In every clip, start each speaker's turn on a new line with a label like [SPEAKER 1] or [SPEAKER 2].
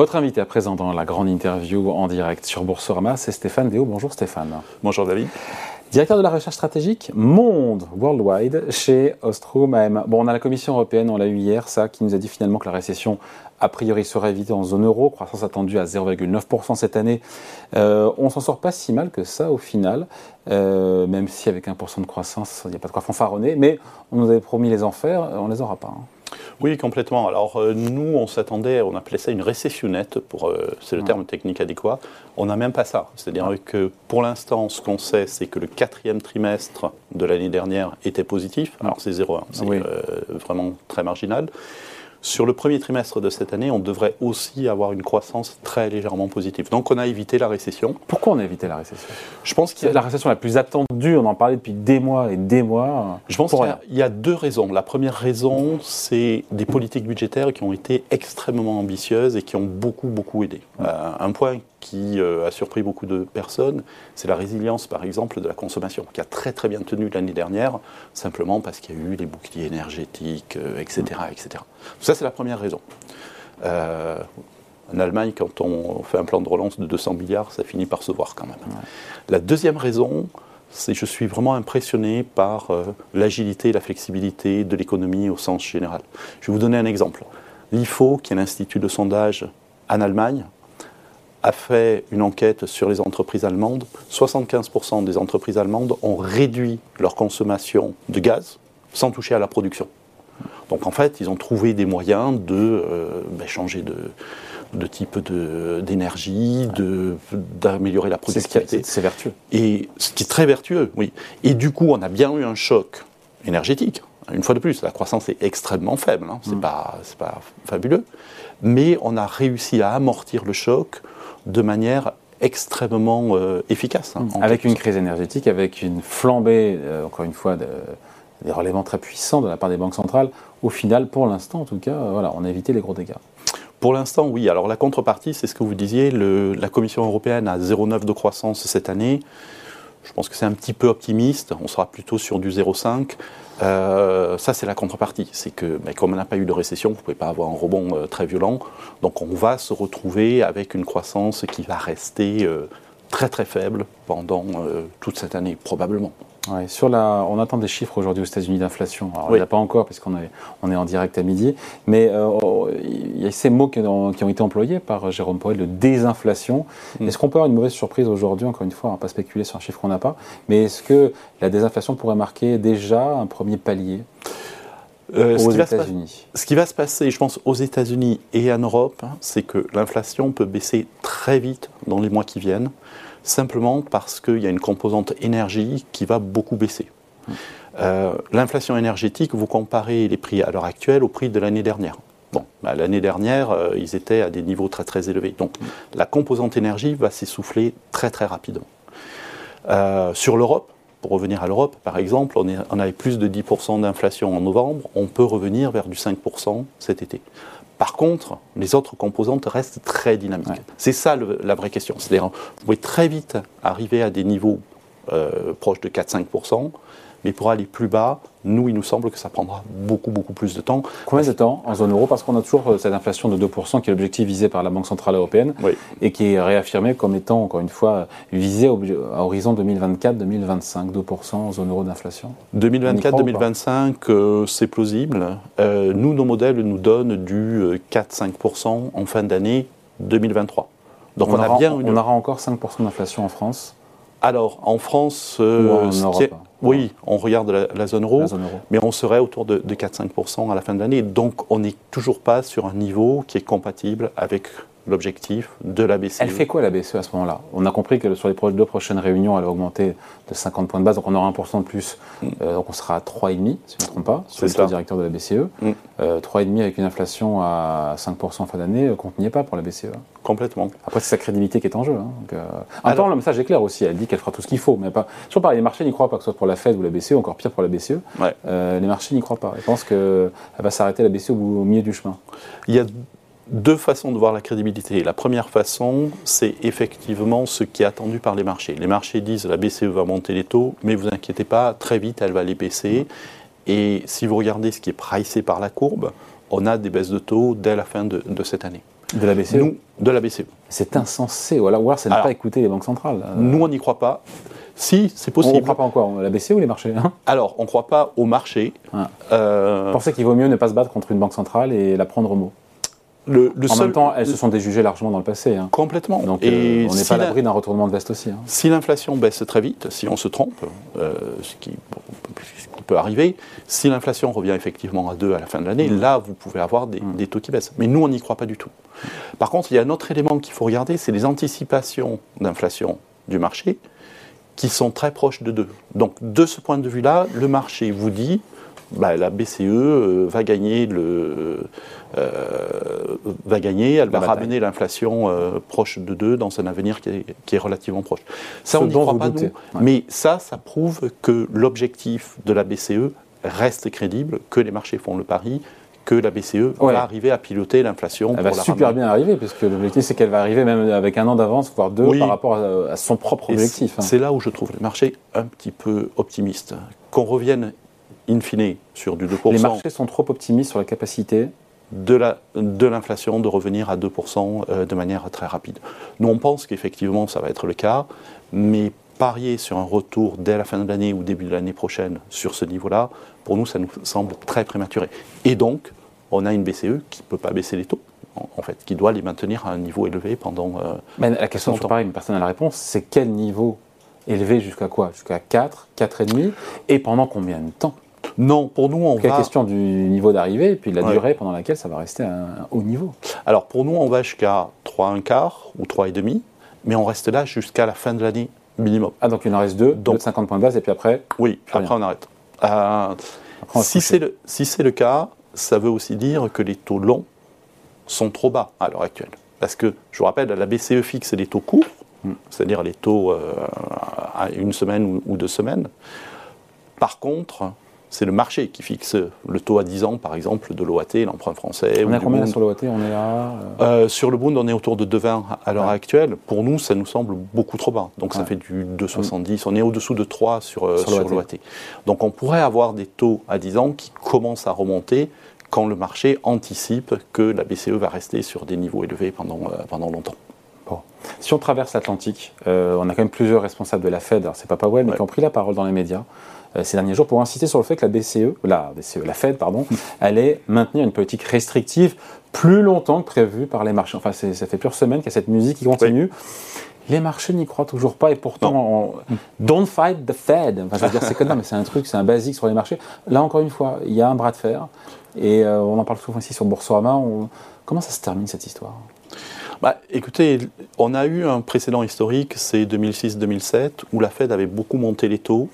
[SPEAKER 1] Votre invité à présent dans la grande interview en direct sur Boursorama, c'est Stéphane Déo. Bonjour Stéphane.
[SPEAKER 2] Bonjour David.
[SPEAKER 1] Directeur de la recherche stratégique monde worldwide chez Ostrom AM. Bon, on a la Commission européenne, on l'a eu hier, ça, qui nous a dit finalement que la récession a priori serait évitée en zone euro, croissance attendue à 0,9% cette année. Euh, on s'en sort pas si mal que ça au final, euh, même si avec 1% de croissance, il n'y a pas de quoi fanfaronner, mais on nous avait promis les enfers, on les aura pas. Hein.
[SPEAKER 2] Oui, complètement. Alors euh, nous, on s'attendait, on appelait ça une récession nette, pour, euh, c'est le terme technique adéquat. On n'a même pas ça. C'est-à-dire que pour l'instant, ce qu'on sait, c'est que le quatrième trimestre de l'année dernière était positif. Alors c'est 0,1, c'est euh, vraiment très marginal. Sur le premier trimestre de cette année, on devrait aussi avoir une croissance très légèrement positive. Donc on a évité la récession.
[SPEAKER 1] Pourquoi on a évité la récession?
[SPEAKER 2] Je pense
[SPEAKER 1] que la récession la plus attendue. On en parlait depuis des mois et des mois.
[SPEAKER 2] Je pense qu'il y, a deux raisons. La première raison, c'est des politiques budgétaires qui ont été extrêmement ambitieuses et qui ont beaucoup beaucoup aidé. Euh, un point qui euh, a surpris beaucoup de personnes, c'est la résilience, par exemple, de la consommation, qui a très très bien tenu l'année dernière, simplement parce qu'il y a eu les boucliers énergétiques, etc., euh, etc. Ça, c'est la première raison. Euh, en Allemagne, quand on fait un plan de relance de 200 milliards, ça finit par se voir quand même. La deuxième raison, c'est que je suis vraiment impressionné par l'agilité et la flexibilité de l'économie au sens général. Je vais vous donner un exemple. L'IFO, qui est l'institut de sondage en Allemagne, a fait une enquête sur les entreprises allemandes. 75% des entreprises allemandes ont réduit leur consommation de gaz sans toucher à la production. Donc en fait, ils ont trouvé des moyens de euh, ben, changer de, type d'énergie, d'améliorer la productivité.
[SPEAKER 1] C'est vertueux.
[SPEAKER 2] Et ce qui est très vertueux, oui. Et du coup, on a bien eu un choc énergétique. Une fois de plus, la croissance est extrêmement faible, hein. c'est mm. pas, pas fabuleux, mais on a réussi à amortir le choc de manière extrêmement euh, efficace.
[SPEAKER 1] Hein, avec une crise énergétique, avec une flambée, euh, encore une fois, des relèvements très puissants de la part des banques centrales, au final, pour l'instant en tout cas, euh, voilà, on a évité les gros dégâts.
[SPEAKER 2] Pour l'instant, oui. Alors la contrepartie, c'est ce que vous disiez, la Commission européenne a 0,9 de croissance cette année. Je pense que c'est un petit peu optimiste. On sera plutôt sur du 0,5. Euh, ça, c'est la contrepartie. C'est que, comme on n'a pas eu de récession, vous ne pouvez pas avoir un rebond euh, très violent. Donc, on va se retrouver avec une croissance qui va rester euh, très très faible pendant toute cette année, probablement
[SPEAKER 1] sur la, on attend des chiffres aujourd'hui aux États-Unis d'inflation. Alors, il n'y a pas encore, parce qu'on est, on est en direct à midi, mais euh, il y a ces mots qui ont, été employés par Jérôme Powell, le désinflation. Mm. Est-ce qu'on peut avoir une mauvaise surprise aujourd'hui Encore une fois, on va pas spéculer sur un chiffre qu'on n'a pas, mais est-ce que la désinflation pourrait marquer déjà un premier palier euh, aux États-Unis?
[SPEAKER 2] Ce qui va se passer, je pense, aux États-Unis et en Europe, hein, c'est que l'inflation peut baisser très vite dans les mois qui viennent simplement parce qu'il y a une composante énergie qui va beaucoup baisser. Euh, l'inflation énergétique, vous comparez les prix à l'heure actuelle au prix de l'année dernière. Bon, bah, l'année dernière, euh, ils étaient à des niveaux très très élevés. Donc la composante énergie va s'essouffler très très rapidement. Euh, sur l'Europe, pour revenir à l'Europe, par exemple, on, on avait plus de 10% d'inflation en novembre, on peut revenir vers du 5% cet été. Par contre, les autres composantes restent très dynamiques. C'est ça la vraie question. C'est-à-dire, vous pouvez très vite arriver à des niveaux euh, proches de 4-5%, mais pour aller plus bas, nous, il nous semble que ça prendra beaucoup, beaucoup plus de temps.
[SPEAKER 1] Combien de temps en zone euro? Parce qu'on a toujours euh, cette inflation de 2% qui est l'objectif visé par la Banque Centrale Européenne et qui est réaffirmé comme étant, encore une fois, visé à horizon 2024-2025, 2% en zone euro d'inflation
[SPEAKER 2] 2024-2025, euh, c'est plausible. Euh, nous, nos modèles nous donnent du 4-5% en fin d'année 2023.
[SPEAKER 1] Donc on, aura, bien on aura encore 5% d'inflation en France
[SPEAKER 2] alors, en France, euh, oui, on regarde la, zone euro, mais on serait autour de, de 4-5% à la fin de l'année. Donc, on n'est toujours pas sur un niveau qui est compatible avec l'objectif de la BCE.
[SPEAKER 1] Elle fait quoi la BCE à ce moment-là? On a compris que sur les deux prochaines réunions, elle va augmenter de 50 points de base, donc on aura 1% de plus, mm. euh, donc on sera à 3,5 si je ne me trompe pas, sur le directeur de la BCE. 3,5 mm. euh, avec une inflation à 5% en fin d'année, euh, n'y est pas pour la BCE.
[SPEAKER 2] Complètement.
[SPEAKER 1] Après, c'est sa crédibilité qui est en jeu. Hein, donc, en temps, le message est clair aussi, elle dit qu'elle fera tout ce qu'il faut, mais pas... Toujours pareil, les marchés n'y croient pas, que ce soit pour la Fed ou la BCE, encore pire pour la BCE. les marchés n'y croient pas. Ils pensent qu'elle va s'arrêter la BCE au, au milieu du chemin.
[SPEAKER 2] Il y a deux façons de voir la crédibilité. La première façon, c'est effectivement ce qui est attendu par les marchés. Les marchés disent la BCE va monter les taux, mais vous inquiétez pas, très vite elle va les baisser. Et si vous regardez ce qui est pricé par la courbe, on a des baisses de taux dès la fin de, cette année.
[SPEAKER 1] De la BCE
[SPEAKER 2] Nous, de la BCE.
[SPEAKER 1] C'est insensé, ou alors, c'est ne
[SPEAKER 2] Alors,
[SPEAKER 1] pas écouter les banques centrales. Euh,
[SPEAKER 2] Nous, on n'y croit pas. Si, c'est
[SPEAKER 1] on ne
[SPEAKER 2] possible.
[SPEAKER 1] croit pas encore, la BCE ou les marchés hein?
[SPEAKER 2] Alors, on ne croit pas au marché.
[SPEAKER 1] Ah.
[SPEAKER 2] Euh,
[SPEAKER 1] pensez qu'il vaut mieux ne pas se battre contre une banque centrale et la prendre au mot
[SPEAKER 2] le, le
[SPEAKER 1] En
[SPEAKER 2] seul-
[SPEAKER 1] même temps, elles se sont déjugées largement dans le passé. hein.
[SPEAKER 2] Complètement.
[SPEAKER 1] Donc
[SPEAKER 2] Et
[SPEAKER 1] euh, on n'est
[SPEAKER 2] si
[SPEAKER 1] pas à
[SPEAKER 2] la-
[SPEAKER 1] l'abri d'un retournement de veste aussi. hein.
[SPEAKER 2] Si l'inflation baisse très vite, si on se trompe, euh, ce, qui, bon, ce qui peut arriver, si l'inflation revient effectivement à 2 à la fin de l'année,
[SPEAKER 1] Mm.
[SPEAKER 2] là, vous pouvez avoir des, des taux qui baissent. Mais nous, on n'y croit pas du tout. Par contre, il y a un autre élément qu'il faut regarder, c'est les anticipations d'inflation du marché qui sont très proches de 2. Donc, de ce point de vue-là, le marché vous dit, bah, la BCE euh, va gagner le... euh, va gagner, elle va
[SPEAKER 1] bataille.
[SPEAKER 2] ramener l'inflation euh, proche de 2 dans un avenir qui est, qui est relativement proche. Ça,
[SPEAKER 1] Ce
[SPEAKER 2] on n'y croit pas, nous.
[SPEAKER 1] Ouais.
[SPEAKER 2] Mais ça, ça prouve que l'objectif de la BCE reste crédible, que les marchés font le pari, que la BCE
[SPEAKER 1] Ouais.
[SPEAKER 2] va arriver à piloter l'inflation.
[SPEAKER 1] Elle va
[SPEAKER 2] la
[SPEAKER 1] super
[SPEAKER 2] ramener.
[SPEAKER 1] bien arriver, puisque l'objectif c'est qu'elle va arriver même avec un an d'avance, voire deux,
[SPEAKER 2] Oui.
[SPEAKER 1] par rapport à, à son propre objectif. hein.
[SPEAKER 2] C'est là où je trouve le marché un petit peu optimiste. Qu'on revienne in fine sur du 2%.
[SPEAKER 1] Les marchés sont trop optimistes sur la capacité.
[SPEAKER 2] de la- de l'inflation de revenir à 2% euh, de manière très rapide. Nous, on pense qu'effectivement, ça va être le cas, mais parier sur un retour dès la fin de l'année ou début de l'année prochaine sur ce niveau-là, pour nous, ça nous semble très prématuré. Et donc, on a une BCE qui ne peut pas baisser les taux, en, fait, qui doit les maintenir à un niveau élevé pendant... euh,
[SPEAKER 1] Mais la question
[SPEAKER 2] Longtemps.
[SPEAKER 1] pareille, mais personne n'a la réponse. C'est quel niveau élevé jusqu'à quoi? Jusqu'à 4, 4,5 Et pendant combien de temps?
[SPEAKER 2] Non, pour nous, on
[SPEAKER 1] La
[SPEAKER 2] va...
[SPEAKER 1] question du niveau d'arrivée et puis de la
[SPEAKER 2] Ouais.
[SPEAKER 1] durée pendant laquelle ça va rester à un haut niveau.
[SPEAKER 2] Alors, pour nous, on va jusqu'à 3,1 quart ou 3,5, mais on reste là jusqu'à la fin de l'année minimum.
[SPEAKER 1] Ah, donc il en reste deux,
[SPEAKER 2] Donc-
[SPEAKER 1] deux de 50 points de base, et puis après,
[SPEAKER 2] Oui, après on arrête. Euh,
[SPEAKER 1] après, on
[SPEAKER 2] si c'est le, si c'est le cas, ça veut aussi dire que les taux longs sont trop bas à l'heure actuelle. Parce que, je vous rappelle, la BCE fixe les taux courts,
[SPEAKER 1] Mm.
[SPEAKER 2] c'est-à-dire les taux euh, à une semaine ou, ou deux semaines. Par contre, c'est le marché qui fixe le taux à 10 ans, par exemple, de l'OAT, l'emprunt français.
[SPEAKER 1] On est à combien
[SPEAKER 2] Bund.
[SPEAKER 1] sur l'OAT On est à. euh,
[SPEAKER 2] Euh, sur le Bund, on est autour de 2,20 à l'heure
[SPEAKER 1] Ouais.
[SPEAKER 2] actuelle. Pour nous, ça nous semble beaucoup trop bas. Donc ça fait du 2,70. On est au-dessous de 3 sur, euh,
[SPEAKER 1] Sur
[SPEAKER 2] sur
[SPEAKER 1] l'OAT.
[SPEAKER 2] Donc on pourrait avoir des taux à 10 ans qui commencent à remonter quand le marché anticipe que la BCE va rester sur des niveaux élevés pendant, pendant longtemps.
[SPEAKER 1] Si on traverse l'Atlantique, euh, on a quand même plusieurs responsables de la Fed, alors c'est pas Powell, mais
[SPEAKER 2] Ouais.
[SPEAKER 1] qui ont pris la parole dans les médias euh, ces derniers jours pour insister sur le fait que la BCE, la, BCE, la Fed, pardon, allait maintenir une politique restrictive plus longtemps que prévu par les marchés. Enfin, ça fait plusieurs semaines qu'il y a cette musique qui continue. Les marchés n'y croient toujours pas et pourtant, on- don't fight the Fed. Enfin, je veux dire, c'est mais c'est un truc, c'est un basique sur les marchés. Là, encore une fois, il y a un bras de fer et euh, on en parle souvent ici sur Boursorama. On- Comment ça se termine cette histoire?
[SPEAKER 2] Bah, écoutez, on a eu un précédent historique, c'est 2006-2007, où la Fed avait beaucoup monté les taux.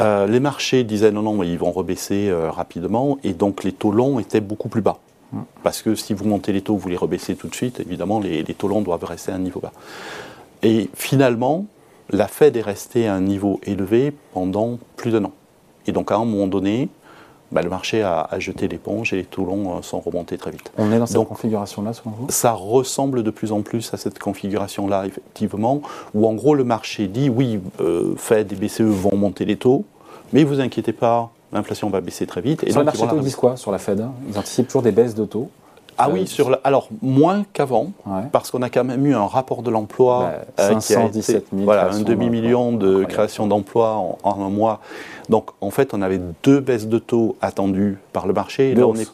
[SPEAKER 2] Euh, les marchés disaient non, non, mais ils vont rebaisser euh, rapidement, et donc les taux longs étaient beaucoup plus bas. Parce que si vous montez les taux, vous les rebaissez tout de suite, évidemment, les, les taux longs doivent rester à un niveau bas. Et finalement, la Fed est restée à un niveau élevé pendant plus d'un an. Et donc à un moment donné, bah, le marché a, a jeté l'éponge et les taux longs euh, sont remontés très vite.
[SPEAKER 1] On est dans cette
[SPEAKER 2] Donc-
[SPEAKER 1] configuration-là, selon vous?
[SPEAKER 2] Ça ressemble de plus en plus à cette configuration-là, effectivement, où en gros le marché dit oui, euh, Fed et BCE vont monter les taux, mais vous inquiétez pas, l'inflation va baisser très vite. Et
[SPEAKER 1] sur
[SPEAKER 2] donc, vont la
[SPEAKER 1] taux, ils disent quoi sur la Fed? Ils anticipent toujours des baisses de taux.
[SPEAKER 2] Ah
[SPEAKER 1] Euh,
[SPEAKER 2] oui, sur la- alors moins qu'avant,
[SPEAKER 1] Ouais.
[SPEAKER 2] parce qu'on a quand même eu un rapport de l'emploi
[SPEAKER 1] Bah,
[SPEAKER 2] euh, qui a
[SPEAKER 1] 517
[SPEAKER 2] été
[SPEAKER 1] 000
[SPEAKER 2] voilà, un demi-million de
[SPEAKER 1] Incroyable.
[SPEAKER 2] créations d'emplois en, en un mois. Donc en fait, on avait deux baisses de taux attendues par le marché. Et là, on
[SPEAKER 1] hausse.
[SPEAKER 2] est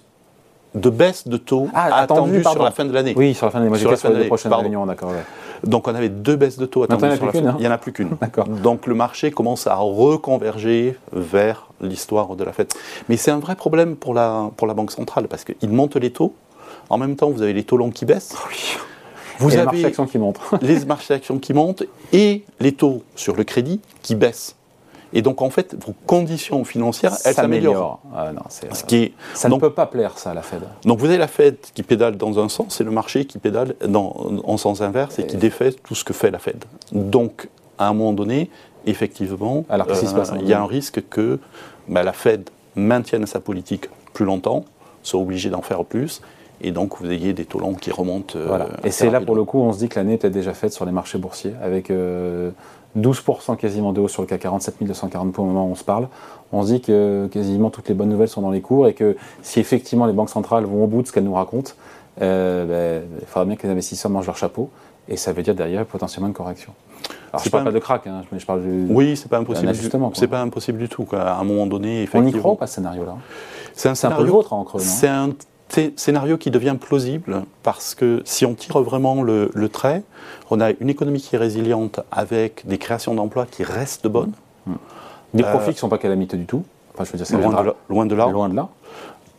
[SPEAKER 2] de baisses de taux
[SPEAKER 1] Ah,
[SPEAKER 2] attendues sur la fin de l'année.
[SPEAKER 1] Oui, sur la fin de l'année.
[SPEAKER 2] Sur la
[SPEAKER 1] sur
[SPEAKER 2] fin de l'année,
[SPEAKER 1] d'accord. ouais.
[SPEAKER 2] Donc on avait deux baisses de taux attendues sur la fin.
[SPEAKER 1] hein.
[SPEAKER 2] Il n'y en a plus qu'une.
[SPEAKER 1] D'accord.
[SPEAKER 2] Donc le marché commence à reconverger vers l'histoire de la fête. Mais c'est un vrai problème pour la, pour la Banque centrale parce qu'ils montent les taux. En même temps, vous avez les taux longs qui baissent. Vous
[SPEAKER 1] Et les
[SPEAKER 2] avez
[SPEAKER 1] marchés actions qui montent.
[SPEAKER 2] les marchés d'actions qui montent et les taux sur le crédit qui baissent. Et donc en fait, vos conditions financières, elles s'améliorent.
[SPEAKER 1] Ah,
[SPEAKER 2] Ce qui est-
[SPEAKER 1] Ça
[SPEAKER 2] donc,
[SPEAKER 1] ne peut pas plaire, ça, à la Fed.
[SPEAKER 2] donc vous avez la Fed qui pédale dans un sens et le marché qui pédale dans, en sens inverse et qui défait tout ce que fait la Fed. Donc à un moment donné, effectivement,
[SPEAKER 1] Alors, passe, hein
[SPEAKER 2] il y a un risque que bah, la Fed maintienne sa politique plus longtemps, soit obligée d'en faire plus, et donc vous ayez des taux longs qui remontent. euh,
[SPEAKER 1] Voilà. Et c'est là, pour le coup, on se dit que l'année est peut-être déjà faite sur les marchés boursiers, avec euh, 12% quasiment de hausse sur le CAC 40, 7240 points au moment où on se parle. On se dit que quasiment toutes les bonnes nouvelles sont dans les cours et que si effectivement les banques centrales vont au bout de ce qu'elles nous racontent, ben, il faudra bien que les investisseurs mangent leur chapeau. Et ça veut dire derrière potentiellement une correction. Alors, je ne parle pas, de crack, hein, je parle du.
[SPEAKER 2] Oui, c'est pas impossible. C'est pas impossible du tout. À un moment donné,
[SPEAKER 1] effectivement. On y croit ou pas ce scénario-là? C'est un, scénario. Un peu vôtre en creux,
[SPEAKER 2] C'est un scénario qui devient plausible parce que si on tire vraiment le, trait, on a une économie qui est résiliente avec des créations d'emplois qui restent bonnes.
[SPEAKER 1] Mmh. Des profits qui ne sont pas calamiteux du tout.
[SPEAKER 2] Enfin, je veux dire, loin, de loin de là.
[SPEAKER 1] Loin de là.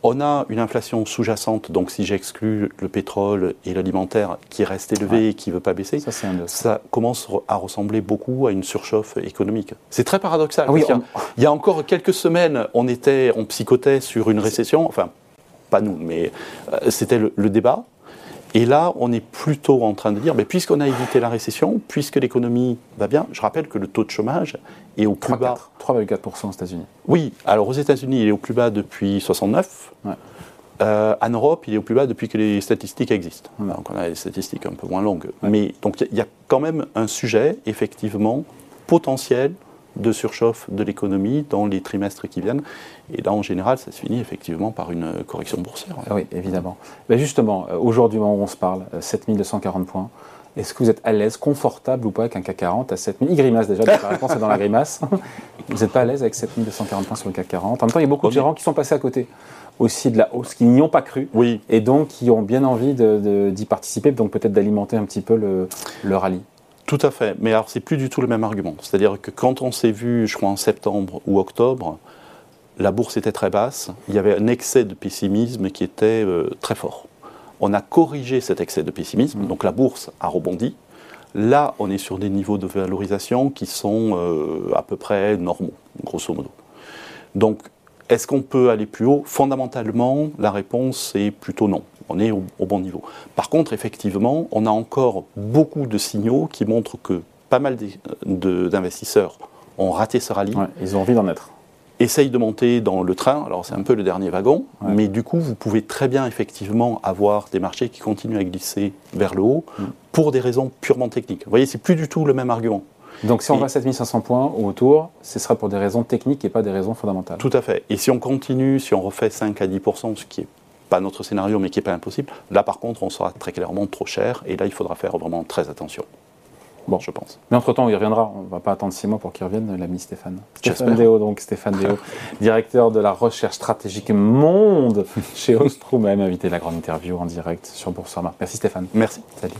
[SPEAKER 2] On a une inflation sous-jacente, donc si j'exclus le pétrole et l'alimentaire qui reste élevé et qui ne veut pas baisser, ça, commence à ressembler beaucoup à une surchauffe économique. C'est très paradoxal. Ah il, y a, encore quelques semaines, on était, on psychotait sur une récession, enfin pas nous, mais euh, c'était le, débat. Et là, on est plutôt en train de dire, mais puisqu'on a évité la récession, puisque l'économie va bien, je rappelle que le taux de chômage est au plus bas.
[SPEAKER 1] 3,4% aux États-Unis.
[SPEAKER 2] Oui, alors aux États-Unis, il est au plus bas depuis 69. Euh, en Europe, il est au plus bas depuis que les statistiques existent. Donc on a des statistiques un peu moins longues. Mais donc il y, a quand même un sujet, effectivement, potentiel de surchauffe de l'économie dans les trimestres qui viennent. Et là, en général, ça se finit effectivement par une correction boursière.
[SPEAKER 1] Ah oui, évidemment. Mais justement, euh, aujourd'hui, où on se parle, 7240 euh, points. Est-ce que vous êtes à l'aise, confortable ou pas avec un CAC 40 à 7000 Il grimace déjà, la réponse est dans la grimace. Vous n'êtes pas à l'aise avec 7240 points sur le CAC 40 En même temps, il y a beaucoup de gérants qui sont passés à côté aussi de la hausse, qui n'y ont pas cru,
[SPEAKER 2] oui.
[SPEAKER 1] et donc qui ont bien envie d'y participer, donc peut-être d'alimenter un petit peu le, le rallye.
[SPEAKER 2] Tout à fait, mais alors c'est plus du tout le même argument. C'est-à-dire que quand on s'est vu, je crois en septembre ou octobre, la bourse était très basse, il y avait un excès de pessimisme qui était euh, très fort. On a corrigé cet excès de pessimisme, mmh. donc la bourse a rebondi. Là, on est sur des niveaux de valorisation qui sont euh, à peu près normaux, grosso modo. Donc, est-ce qu'on peut aller plus haut? Fondamentalement, la réponse est plutôt non on est au, bon niveau. Par contre, effectivement, on a encore beaucoup de signaux qui montrent que pas mal d'investisseurs ont raté ce rallye.
[SPEAKER 1] ils ont envie d'en être.
[SPEAKER 2] Essayent de monter dans le train, alors c'est un peu le dernier wagon, mais du coup, vous pouvez très bien effectivement avoir des marchés qui continuent à glisser vers le haut mm. pour des raisons purement techniques. Vous voyez, c'est plus du tout le même argument.
[SPEAKER 1] Donc si on va à 7500 points ou autour, ce sera pour des raisons techniques et pas des raisons fondamentales.
[SPEAKER 2] Tout à fait. Et si on continue, si on refait 5 à 10%, ce qui est pas notre scénario, mais qui n'est pas impossible. Là, par contre, on sera très clairement trop cher, et là, il faudra faire vraiment très attention. Bon, je pense.
[SPEAKER 1] Mais entre-temps, il reviendra. On ne va pas attendre six mois pour qu'il revienne, l'ami Stéphane. Stéphane Déo, donc Stéphane Déo, directeur de la recherche stratégique monde chez Ostrom, même invité la grande interview en direct sur Boursorama. Merci Stéphane.
[SPEAKER 2] Merci.
[SPEAKER 1] Salut.